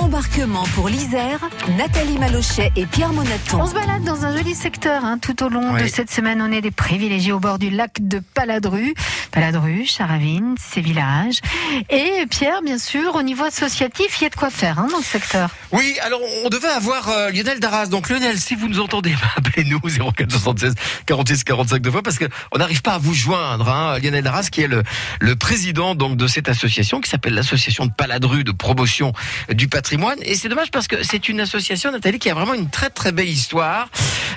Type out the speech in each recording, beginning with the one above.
Embarquement pour l'Isère, Nathalie Malochet et Pierre Monaton. On se balade dans un joli secteur hein, tout au long de cette semaine. On est des privilégiés au bord du lac de Paladru. Paladru, Charavine, ses villages. Et Pierre, bien sûr, au niveau associatif, il y a de quoi faire hein, dans le secteur. Oui, alors on devait avoir euh, Lionel Darras. Donc Lionel, si vous nous entendez, appelez-nous 0476 46 45 deux fois parce qu'on n'arrive pas à vous joindre. Hein. Lionel Darras qui est le, le président donc de cette association qui s'appelle l'association de Paladru de promotion du patrimoine. Et c'est dommage parce que c'est une association, Nathalie, qui a vraiment une très très belle histoire.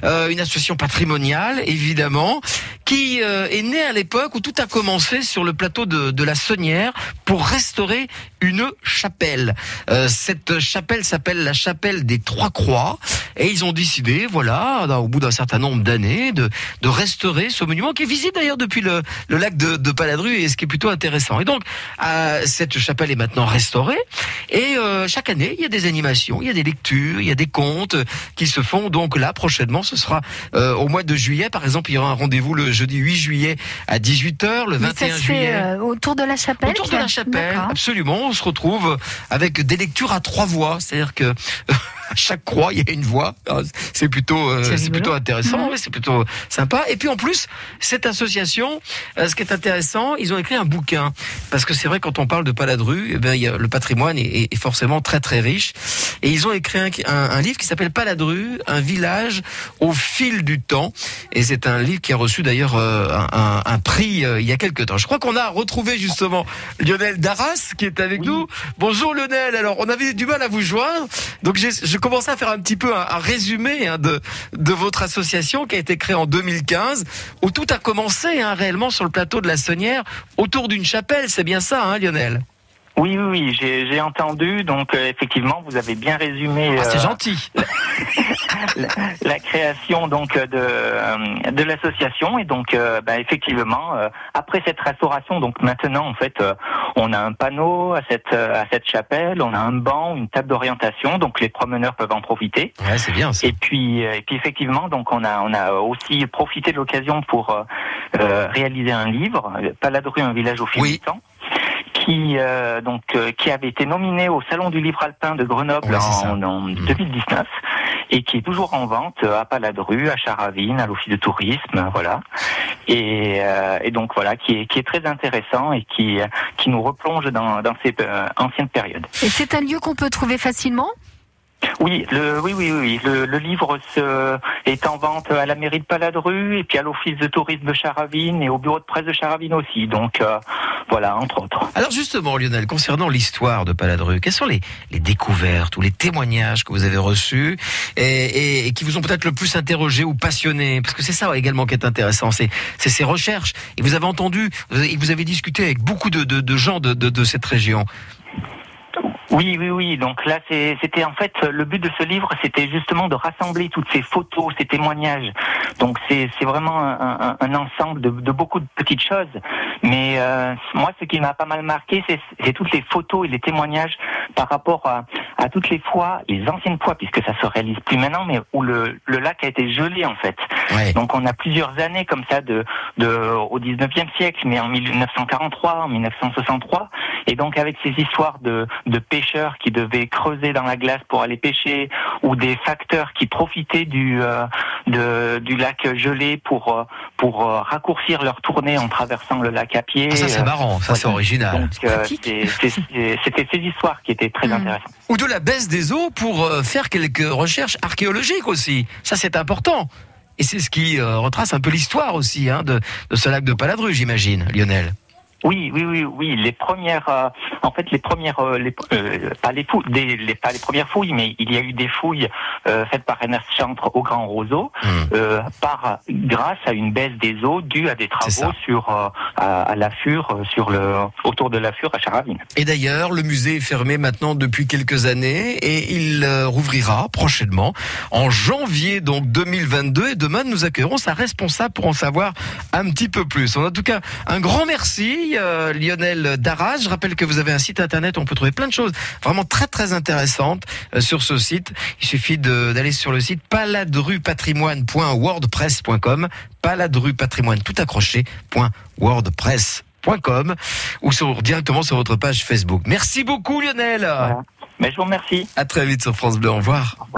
Euh, une association patrimoniale, évidemment, qui euh, est née à l'époque où tout a commencé sur le plateau de, la Saunière pour restaurer une chapelle. Euh, cette chapelle s'appelle la chapelle des Trois Croix. Et ils ont décidé, voilà, au bout d'un certain nombre d'années, de, de restaurer ce monument qui est visible d'ailleurs depuis le, le lac de, de, Paladru et ce qui est plutôt intéressant. Et donc, euh, cette chapelle est maintenant restaurée. Et euh, chaque année, il y a des animations, il y a des lectures, il y a des contes qui se font. Donc là, prochainement, ce sera euh, au mois de juillet, par exemple, il y aura un rendez-vous le jeudi 8 juillet à 18h, le 21 ça se juillet. Fait, euh, autour de la chapelle Autour de la chapelle, absolument. On se retrouve avec des lectures à trois voix. C'est-à-dire que chaque croix, il y a une voix. C'est plutôt, euh, c'est plutôt intéressant, mmh. c'est plutôt sympa. Et puis en plus, cette association, euh, ce qui est intéressant, ils ont écrit un bouquin. Parce que c'est vrai, quand on parle de Paladru, eh bien, il y a, le patrimoine est, est, forcément très très riche. Et ils ont écrit un, un, un livre qui s'appelle Paladru, un village au fil du temps. Et c'est un livre qui a reçu d'ailleurs euh, un, un, prix il y a quelques temps. Je crois qu'on a retrouvé justement Lionel Darras qui est avec oui. nous. Bonjour Lionel. Alors, on avait du mal à vous joindre. Donc, je commençais à faire un petit peu un, un résumé hein, de, de votre association qui a été créée en 2015, où tout a commencé hein, réellement sur le plateau de la Saunière, autour d'une chapelle. C'est bien ça, hein, Lionel? Oui, oui, oui, j'ai entendu. Donc, euh, effectivement, vous avez bien résumé. Ah, c'est euh, gentil. La, la, création donc de euh, de l'association et donc euh, bah, effectivement euh, après cette restauration donc maintenant en fait on a un panneau à cette à cette chapelle, on a un banc, une table d'orientation donc les promeneurs peuvent en profiter. Ouais, c'est bien. Ça. Et puis et puis effectivement donc on a on a aussi profité de l'occasion pour réaliser un livre, Paladru un village au fil oui. du temps qui euh, donc euh, qui avait été nominé au Salon du Livre Alpin de Grenoble en, en mmh. 2019 et qui est toujours en vente à Paladru, à Charavine, à l'Office de tourisme, voilà. Et, euh, et, donc voilà, qui est qui est très intéressant et qui qui nous replonge dans dans ces euh, anciennes périodes. Et c'est un lieu qu'on peut trouver facilement? Oui, le, oui, oui, oui. Le, livre est en vente à la mairie de Paladru et puis à l'office de tourisme de Charavine et au bureau de presse de Charavine aussi. Donc euh, voilà, entre autres. Alors justement, Lionel, concernant l'histoire de Paladru, quelles sont les, découvertes ou les témoignages que vous avez reçus et, qui vous ont peut-être le plus interrogé ou passionné? Parce que c'est ça également qui est intéressant, c'est ces recherches. Et vous avez entendu, et vous avez discuté avec beaucoup de, gens de cette région. Oui, oui, oui. Donc là, c'était en fait le but de ce livre, c'était justement de rassembler toutes ces photos, ces témoignages. Donc c'est vraiment un, ensemble de, de, beaucoup de petites choses. Mais euh, moi, ce qui m'a pas mal marqué, c'est toutes les photos et les témoignages par rapport à, à, toutes les fois, les anciennes fois, puisque ça se réalise plus maintenant, mais où le, le lac a été gelé en fait. Ouais. Donc on a plusieurs années comme ça de, de au 19e siècle, mais en 1943, en 1963, et donc avec ces histoires de, de pêcheurs qui devaient creuser dans la glace pour aller pêcher, ou des facteurs qui profitaient du, euh, de, du lac gelé pour, euh, pour euh, raccourcir leur tournée en traversant le lac à pied. Ah, ça c'est marrant, ça c'est original. euh, C'était ces histoires qui étaient très mmh. intéressantes. Ou de la baisse des eaux pour faire quelques recherches archéologiques aussi. Ça c'est important. Et c'est ce qui euh, retrace un peu l'histoire aussi hein, de, de, ce lac de Paladru, j'imagine, Lionel. Oui, oui, oui, oui. Les premières, euh, en fait, les premières, euh, les, euh, pas les fouilles, des, les, pas les premières fouilles, mais il y a eu des fouilles euh, faites par Ernest Chantre au Grand Roseau, mmh. par grâce à une baisse des eaux due à des travaux sur à, à l'affure, sur le autour de l'affure à Charavine. Et d'ailleurs, le musée est fermé maintenant depuis quelques années et il rouvrira prochainement en janvier donc 2022. Et demain, nous accueillerons sa responsable pour en savoir un petit peu plus. En tout cas, un grand merci. Euh, Lionel Darras. Je rappelle que vous avez un site internet où on peut trouver plein de choses vraiment très très intéressantes euh, sur ce site. Il suffit d'aller sur le site paladrupatrimoine.wordpress.com paladrupatrimoine tout ou sur, directement sur votre page Facebook. Merci beaucoup Lionel. Voilà. Mais je vous remercie. À très vite sur France Bleu. Au revoir.